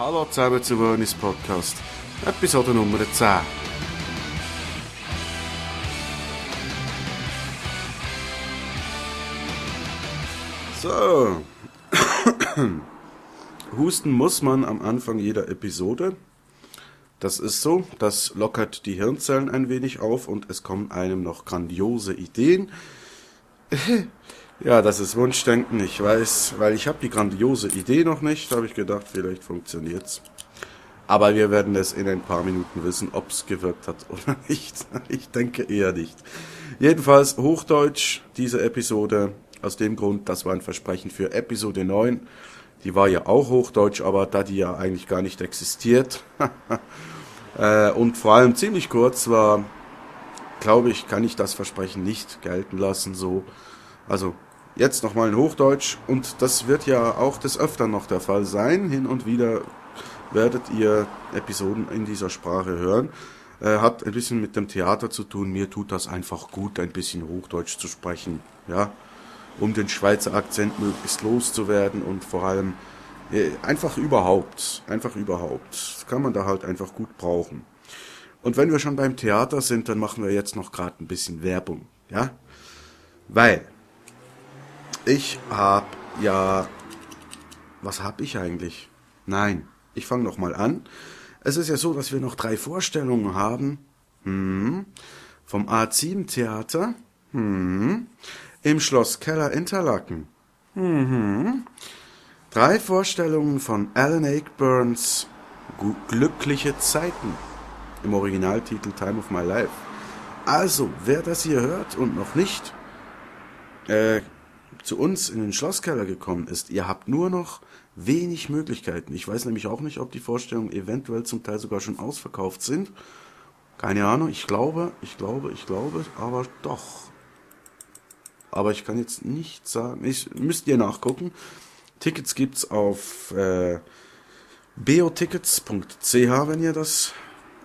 Hallo zusammen zu Wernis Podcast, Episode Nummer 10. So. Husten muss man am Anfang jeder Episode. Das ist so, das lockert die Hirnzellen ein wenig auf und es kommen einem noch grandiose Ideen. Ja, das ist Wunschdenken, ich weiß, weil ich habe die grandiose Idee noch nicht, habe ich gedacht, vielleicht funktioniert's. Aber wir werden es in ein paar Minuten wissen, ob es gewirkt hat oder nicht. Ich denke eher nicht. Jedenfalls Hochdeutsch, diese Episode. Aus dem Grund, das war ein Versprechen für Episode 9. Die war ja auch Hochdeutsch, aber da die ja eigentlich gar nicht existiert. äh, und vor allem ziemlich kurz war, glaube ich, kann ich das Versprechen nicht gelten lassen. So, also jetzt nochmal in Hochdeutsch und das wird ja auch des Öfteren noch der Fall sein. Hin und wieder werdet ihr Episoden in dieser Sprache hören. Äh, hat ein bisschen mit dem Theater zu tun. Mir tut das einfach gut, ein bisschen Hochdeutsch zu sprechen. Ja, um den Schweizer Akzent möglichst loszuwerden und vor allem äh, einfach überhaupt, einfach überhaupt. Das kann man da halt einfach gut brauchen. Und wenn wir schon beim Theater sind, dann machen wir jetzt noch gerade ein bisschen Werbung, ja? Weil ich hab ja was hab ich eigentlich? Nein, ich fange noch mal an. Es ist ja so, dass wir noch drei Vorstellungen haben. Hm, vom A7 Theater. Hm, im Schloss Keller Interlaken. Mhm. Drei Vorstellungen von Alan Akeburns Glückliche Zeiten im Originaltitel Time of My Life. Also, wer das hier hört und noch nicht äh, zu uns in den Schlosskeller gekommen ist, ihr habt nur noch wenig Möglichkeiten. Ich weiß nämlich auch nicht, ob die Vorstellungen eventuell zum Teil sogar schon ausverkauft sind. Keine Ahnung, ich glaube, ich glaube, ich glaube, aber doch aber ich kann jetzt nicht sagen, ich, müsst ihr nachgucken. Tickets gibt's auf äh, beotickets.ch, wenn ihr das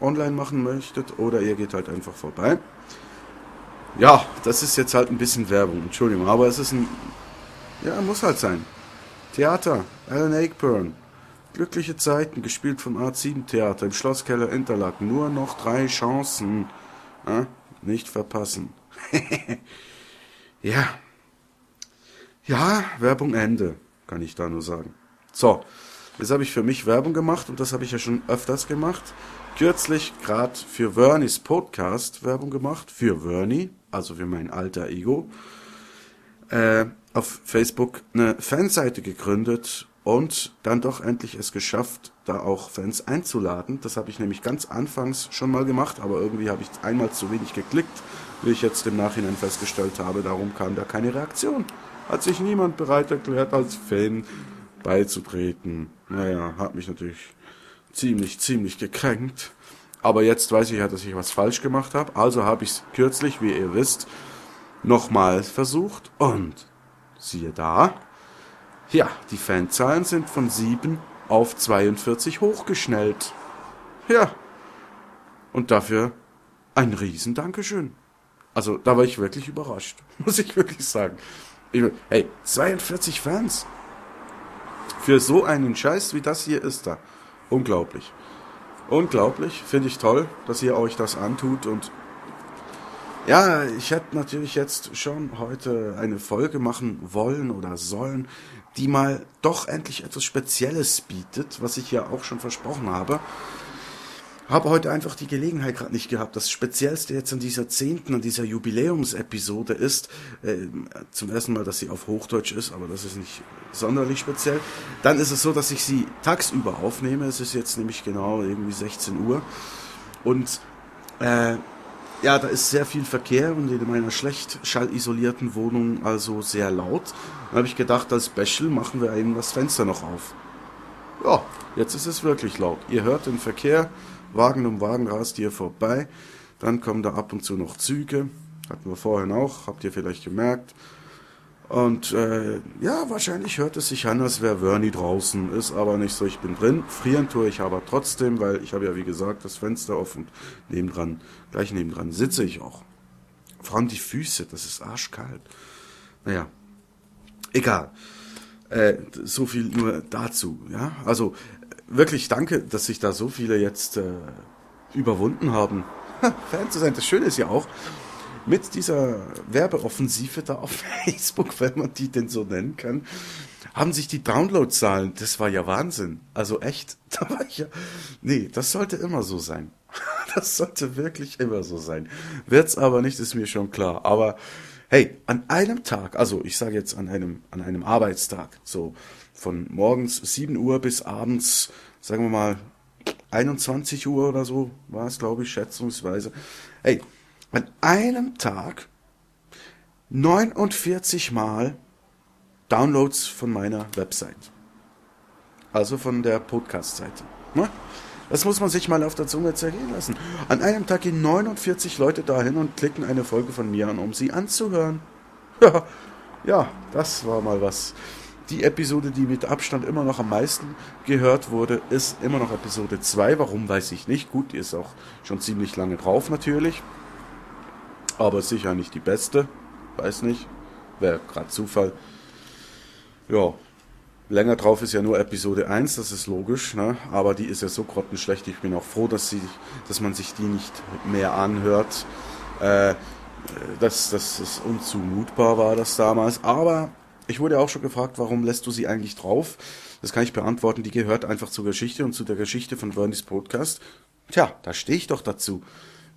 online machen möchtet, oder ihr geht halt einfach vorbei. Ja, das ist jetzt halt ein bisschen Werbung, Entschuldigung, aber es ist ein, ja, muss halt sein. Theater, Alan Akeburn, Glückliche Zeiten, gespielt vom A7 Theater im Schlosskeller Interlaken. Nur noch drei Chancen. Ja, nicht verpassen. Ja. Ja, Werbung Ende, kann ich da nur sagen. So, jetzt habe ich für mich Werbung gemacht und das habe ich ja schon öfters gemacht. Kürzlich gerade für Vernies Podcast Werbung gemacht, für Vernie, also für mein alter Ego. Äh, auf Facebook eine Fanseite gegründet und dann doch endlich es geschafft, da auch Fans einzuladen. Das habe ich nämlich ganz anfangs schon mal gemacht, aber irgendwie habe ich einmal zu wenig geklickt, wie ich jetzt im Nachhinein festgestellt habe. Darum kam da keine Reaktion. Hat sich niemand bereit erklärt, als Fan beizutreten. Naja, hat mich natürlich ziemlich, ziemlich gekränkt. Aber jetzt weiß ich ja, dass ich was falsch gemacht habe. Also habe ich es kürzlich, wie ihr wisst, nochmal versucht und siehe da, ja, die Fanzahlen sind von 7 auf 42 hochgeschnellt. Ja. Und dafür ein riesen Dankeschön. Also, da war ich wirklich überrascht. Muss ich wirklich sagen. Ich, hey, 42 Fans. Für so einen Scheiß wie das hier ist da. Unglaublich. Unglaublich. Finde ich toll, dass ihr euch das antut und ja, ich hätte natürlich jetzt schon heute eine Folge machen wollen oder sollen, die mal doch endlich etwas Spezielles bietet, was ich ja auch schon versprochen habe. Habe heute einfach die Gelegenheit gerade nicht gehabt. Das Speziellste jetzt an dieser zehnten, an dieser Jubiläumsepisode ist, äh, zum ersten Mal, dass sie auf Hochdeutsch ist, aber das ist nicht sonderlich speziell. Dann ist es so, dass ich sie tagsüber aufnehme. Es ist jetzt nämlich genau irgendwie 16 Uhr. Und äh, ja, da ist sehr viel Verkehr und in meiner schlecht schallisolierten Wohnung also sehr laut. Dann habe ich gedacht, als Special machen wir eben das Fenster noch auf. Ja, jetzt ist es wirklich laut. Ihr hört den Verkehr, Wagen um Wagen rast ihr vorbei. Dann kommen da ab und zu noch Züge. Hatten wir vorhin auch, habt ihr vielleicht gemerkt. Und äh, ja, wahrscheinlich hört es sich an, als wäre Vernie draußen. Ist aber nicht so, ich bin drin. Frieren tue ich aber trotzdem, weil ich habe ja wie gesagt das Fenster offen. Nebendran, gleich nebendran sitze ich auch. Vor allem die Füße, das ist arschkalt. Naja, egal. Äh, so viel nur dazu. Ja, also wirklich danke, dass sich da so viele jetzt äh, überwunden haben. Fan zu sein. Das Schöne ist ja auch, mit dieser Werbeoffensive da auf Facebook, wenn man die denn so nennen kann, haben sich die Downloadzahlen, das war ja Wahnsinn. Also echt, da war ich ja, nee, das sollte immer so sein. Das sollte wirklich immer so sein. Wird's aber nicht, ist mir schon klar. Aber hey, an einem Tag, also ich sage jetzt an einem, an einem Arbeitstag, so von morgens 7 Uhr bis abends, sagen wir mal 21 Uhr oder so, war es, glaube ich, schätzungsweise. Hey, an einem Tag 49 Mal Downloads von meiner Website. Also von der Podcast-Seite. Ne? Das muss man sich mal auf der Zunge zergehen lassen. An einem Tag gehen 49 Leute dahin und klicken eine Folge von mir an, um sie anzuhören. Ja, ja, das war mal was. Die Episode, die mit Abstand immer noch am meisten gehört wurde, ist immer noch Episode 2. Warum, weiß ich nicht. Gut, die ist auch schon ziemlich lange drauf natürlich. Aber sicher nicht die beste. Weiß nicht. Wäre gerade Zufall. Ja, länger drauf ist ja nur Episode 1, das ist logisch, ne? aber die ist ja so grottenschlecht. Ich bin auch froh, dass, sie, dass man sich die nicht mehr anhört. Äh, dass das unzumutbar war, das damals. Aber ich wurde auch schon gefragt, warum lässt du sie eigentlich drauf? Das kann ich beantworten. Die gehört einfach zur Geschichte und zu der Geschichte von Verni's Podcast. Tja, da stehe ich doch dazu.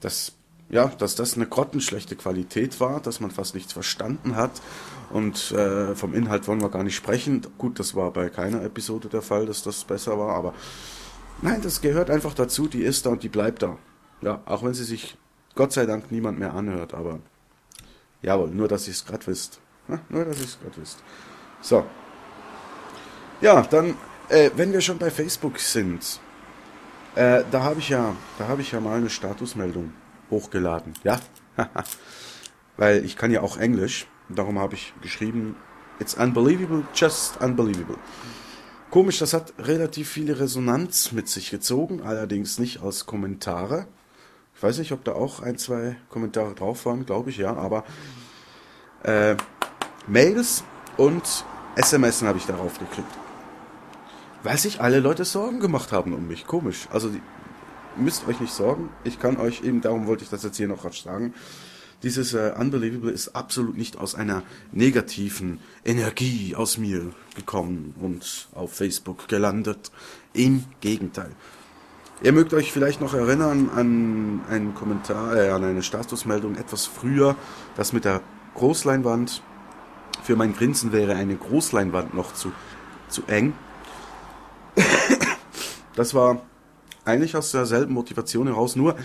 Das ja, dass das eine grottenschlechte Qualität war, dass man fast nichts verstanden hat. Und äh, vom Inhalt wollen wir gar nicht sprechen. Gut, das war bei keiner Episode der Fall, dass das besser war, aber nein, das gehört einfach dazu, die ist da und die bleibt da. Ja, auch wenn sie sich Gott sei Dank niemand mehr anhört, aber jawohl, nur dass ihr es gerade wisst. Ja, nur dass ihr es gerade wisst. So. Ja, dann, äh, wenn wir schon bei Facebook sind, äh, da habe ich ja, da habe ich ja mal eine Statusmeldung hochgeladen. Ja, weil ich kann ja auch Englisch. Darum habe ich geschrieben, it's unbelievable, just unbelievable. Komisch, das hat relativ viele Resonanz mit sich gezogen, allerdings nicht als Kommentare. Ich weiß nicht, ob da auch ein, zwei Kommentare drauf waren, glaube ich ja, aber äh, Mails und SMS habe ich darauf gekriegt. Weil sich alle Leute Sorgen gemacht haben um mich. Komisch. Also die, müsst euch nicht sorgen. Ich kann euch eben, darum wollte ich das jetzt hier noch sagen, dieses äh, Unbelievable ist absolut nicht aus einer negativen Energie aus mir gekommen und auf Facebook gelandet. Im Gegenteil. Ihr mögt euch vielleicht noch erinnern an einen Kommentar, äh, an eine Statusmeldung etwas früher, das mit der Großleinwand. Für mein Grinsen wäre eine Großleinwand noch zu, zu eng. Das war eigentlich aus derselben Motivation heraus, nur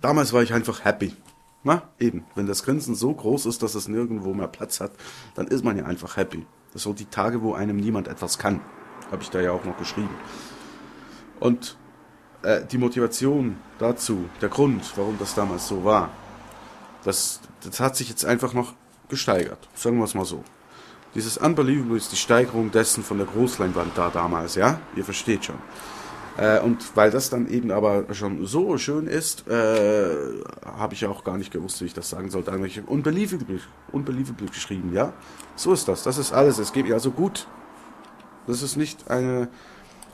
damals war ich einfach happy. Na, eben, wenn das Grinsen so groß ist, dass es nirgendwo mehr Platz hat, dann ist man ja einfach happy. Das sind die Tage, wo einem niemand etwas kann. Habe ich da ja auch noch geschrieben. Und äh, die Motivation dazu, der Grund, warum das damals so war, das, das hat sich jetzt einfach noch gesteigert. Sagen wir es mal so. Dieses Unbelievable ist die Steigerung dessen von der Großleinwand da damals, ja? Ihr versteht schon. Äh, und weil das dann eben aber schon so schön ist, äh, habe ich auch gar nicht gewusst, wie ich das sagen sollte. Eigentlich unbelievable, unbelievable geschrieben, ja. So ist das. Das ist alles. Es geht ja so gut. Das ist nicht eine,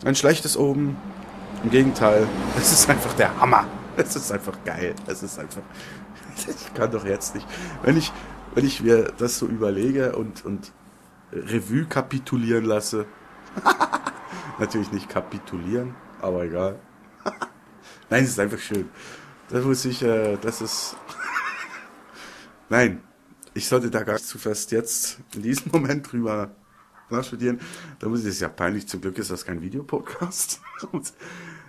ein schlechtes Oben. Im Gegenteil, es ist einfach der Hammer. Es ist einfach geil. Es ist einfach. Ich kann doch jetzt nicht. Wenn ich, wenn ich mir das so überlege und, und Revue kapitulieren lasse. Natürlich nicht kapitulieren, aber egal. Nein, es ist einfach schön. Das muss ich, äh, das ist. Nein, ich sollte da gar nicht zu fest jetzt in diesem Moment drüber nachstudieren. Da muss ich, das ja peinlich, zum Glück ist das kein Videopodcast.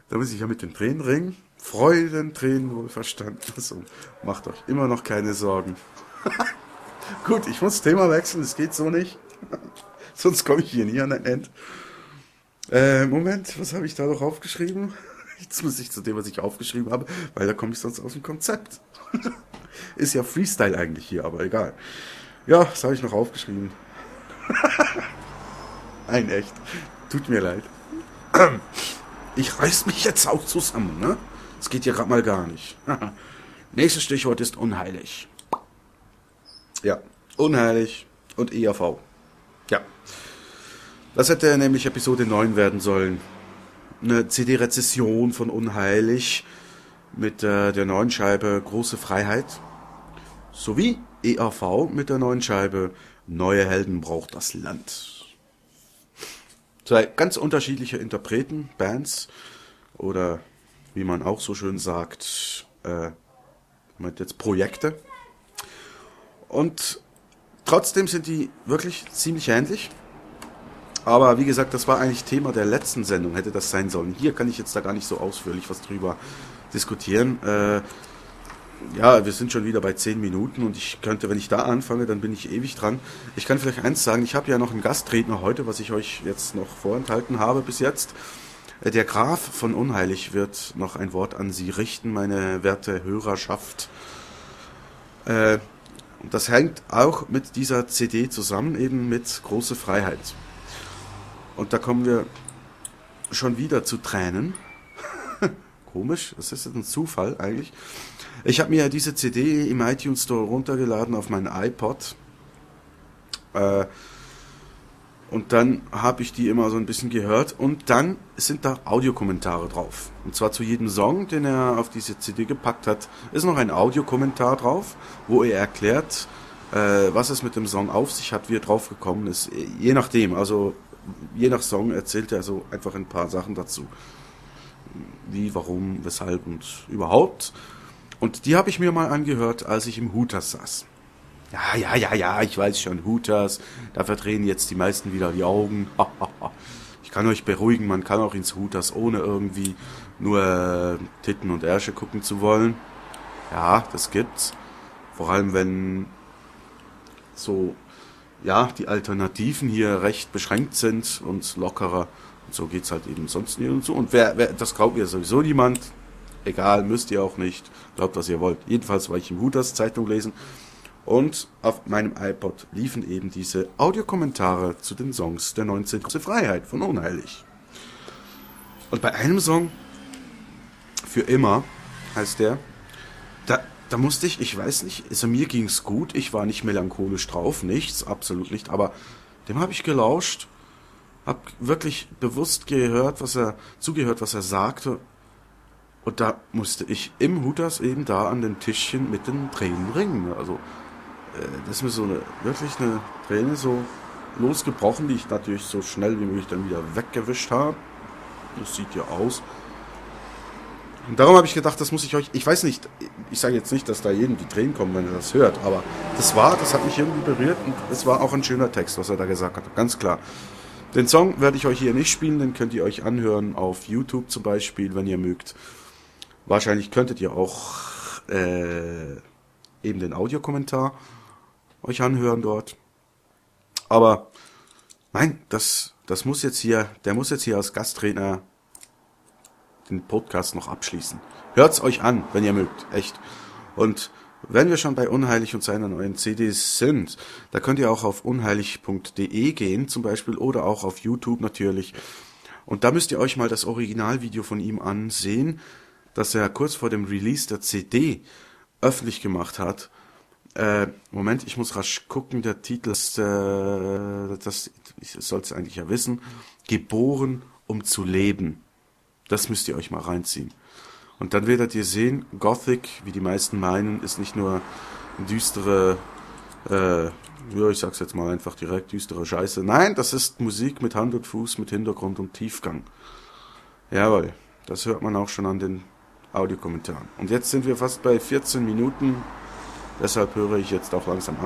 da muss ich ja mit den Tränen ringen. Freudentränen wohl verstanden. Also, macht euch immer noch keine Sorgen. Gut, ich muss Thema wechseln, es geht so nicht. Sonst komme ich hier nie an ein Ende. Äh, Moment, was habe ich da noch aufgeschrieben? Jetzt muss ich zu dem, was ich aufgeschrieben habe, weil da komme ich sonst aus dem Konzept. Ist ja Freestyle eigentlich hier, aber egal. Ja, was habe ich noch aufgeschrieben? Nein, echt. Tut mir leid. Ich reiß mich jetzt auch zusammen, ne? Das geht ja gerade mal gar nicht. Nächstes Stichwort ist unheilig. Ja, unheilig und EAV. Ja. Das hätte nämlich Episode 9 werden sollen. Eine CD-Rezession von Unheilig mit äh, der neuen Scheibe Große Freiheit sowie EAV mit der neuen Scheibe Neue Helden braucht das Land. Zwei ganz unterschiedliche Interpreten, Bands oder wie man auch so schön sagt, äh, mit jetzt Projekte. Und trotzdem sind die wirklich ziemlich ähnlich. Aber wie gesagt, das war eigentlich Thema der letzten Sendung, hätte das sein sollen. Hier kann ich jetzt da gar nicht so ausführlich was drüber diskutieren. Äh, ja, wir sind schon wieder bei zehn Minuten und ich könnte, wenn ich da anfange, dann bin ich ewig dran. Ich kann vielleicht eins sagen, ich habe ja noch einen Gastredner heute, was ich euch jetzt noch vorenthalten habe bis jetzt. Äh, der Graf von Unheilig wird noch ein Wort an Sie richten, meine werte Hörerschaft. Äh, das hängt auch mit dieser CD zusammen, eben mit Große Freiheit. Und da kommen wir schon wieder zu Tränen. Komisch, das ist ein Zufall eigentlich. Ich habe mir ja diese CD im iTunes Store runtergeladen auf meinen iPod. Äh, und dann habe ich die immer so ein bisschen gehört und dann sind da Audiokommentare drauf. Und zwar zu jedem Song, den er auf diese CD gepackt hat, ist noch ein Audiokommentar drauf, wo er erklärt, äh, was es mit dem Song auf sich hat, wie er drauf gekommen ist. Je nachdem, also je nach Song erzählt er so einfach ein paar Sachen dazu. Wie, warum, weshalb und überhaupt. Und die habe ich mir mal angehört, als ich im Hooters saß. Ja, ja, ja, ja, ich weiß schon, Hooters, da verdrehen jetzt die meisten wieder die Augen. ich kann euch beruhigen, man kann auch ins Hooters, ohne irgendwie nur Titten und Ärsche gucken zu wollen. Ja, das gibt's. Vor allem, wenn so ja, die Alternativen hier recht beschränkt sind und lockerer. Und so geht's halt eben sonst nie und so. Und wer, wer das glaubt mir sowieso niemand. Egal, müsst ihr auch nicht. Glaubt, was ihr wollt. Jedenfalls war ich im Hooters Zeitung lesen. Und auf meinem iPod liefen eben diese Audiokommentare zu den Songs der 19. Freiheit von Unheilig. Und bei einem Song, für immer, heißt der, da da musste ich, ich weiß nicht, also mir ging's gut, ich war nicht melancholisch drauf, nichts, absolut nicht, aber dem habe ich gelauscht, habe wirklich bewusst gehört, was er zugehört, was er sagte, und da musste ich im Hutas eben da an dem Tischchen mit den Tränen ringen. Also äh, das ist mir so eine wirklich eine Träne so losgebrochen, die ich natürlich so schnell wie möglich dann wieder weggewischt habe. Das sieht ja aus. Und darum habe ich gedacht, das muss ich euch. Ich weiß nicht, ich sage jetzt nicht, dass da jedem die Tränen kommen, wenn er das hört, aber das war, das hat mich irgendwie berührt und es war auch ein schöner Text, was er da gesagt hat. Ganz klar. Den Song werde ich euch hier nicht spielen, den könnt ihr euch anhören auf YouTube zum Beispiel, wenn ihr mögt. Wahrscheinlich könntet ihr auch äh, eben den Audiokommentar euch anhören dort. Aber nein, das, das muss jetzt hier, der muss jetzt hier als Gasttrainer den Podcast noch abschließen. Hört's euch an, wenn ihr mögt, echt. Und wenn wir schon bei Unheilig und seiner neuen CDs sind, da könnt ihr auch auf unheilig.de gehen zum Beispiel oder auch auf YouTube natürlich. Und da müsst ihr euch mal das Originalvideo von ihm ansehen, das er kurz vor dem Release der CD öffentlich gemacht hat. Äh, Moment, ich muss rasch gucken. Der Titel ist, äh, das, ich soll es eigentlich ja wissen, Geboren, um zu leben. Das müsst ihr euch mal reinziehen. Und dann werdet ihr sehen, Gothic, wie die meisten meinen, ist nicht nur düstere, äh, ja, ich sag's jetzt mal einfach direkt, düstere Scheiße. Nein, das ist Musik mit Hand und Fuß, mit Hintergrund und Tiefgang. Jawohl, das hört man auch schon an den Audiokommentaren. Und jetzt sind wir fast bei 14 Minuten, deshalb höre ich jetzt auch langsam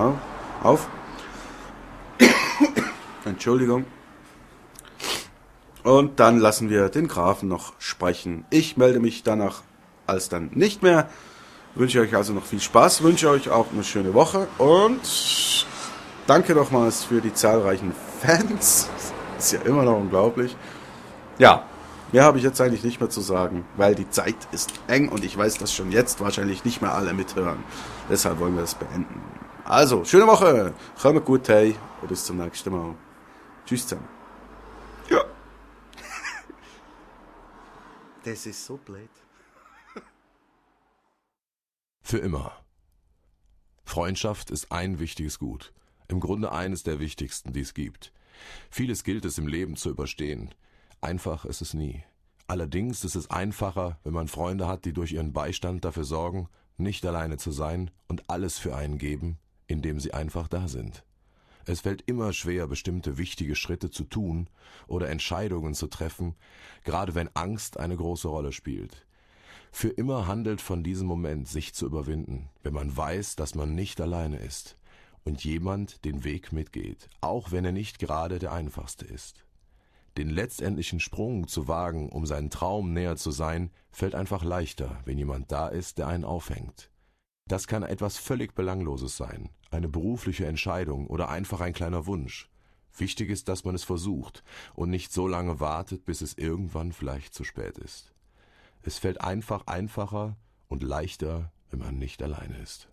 auf. Entschuldigung. Und dann lassen wir den Grafen noch sprechen. Ich melde mich danach als dann nicht mehr. Wünsche euch also noch viel Spaß, wünsche euch auch eine schöne Woche und danke nochmals für die zahlreichen Fans. Ist ja immer noch unglaublich. Ja, mehr habe ich jetzt eigentlich nicht mehr zu sagen, weil die Zeit ist eng und ich weiß, dass schon jetzt wahrscheinlich nicht mehr alle mithören. Deshalb wollen wir es beenden. Also, schöne Woche, kommt gut, hey, und bis zum nächsten Mal. Tschüss zusammen. Das ist so blöd. Für immer. Freundschaft ist ein wichtiges Gut. Im Grunde eines der wichtigsten, die es gibt. Vieles gilt es im Leben zu überstehen. Einfach ist es nie. Allerdings ist es einfacher, wenn man Freunde hat, die durch ihren Beistand dafür sorgen, nicht alleine zu sein und alles für einen geben, indem sie einfach da sind. Es fällt immer schwer, bestimmte wichtige Schritte zu tun oder Entscheidungen zu treffen, gerade wenn Angst eine große Rolle spielt. Für immer handelt von diesem Moment, sich zu überwinden, wenn man weiß, dass man nicht alleine ist und jemand den Weg mitgeht, auch wenn er nicht gerade der einfachste ist. Den letztendlichen Sprung zu wagen, um seinen Traum näher zu sein, fällt einfach leichter, wenn jemand da ist, der einen aufhängt. Das kann etwas völlig Belangloses sein, eine berufliche Entscheidung oder einfach ein kleiner Wunsch. Wichtig ist, dass man es versucht und nicht so lange wartet, bis es irgendwann vielleicht zu spät ist. Es fällt einfach einfacher und leichter, wenn man nicht alleine ist.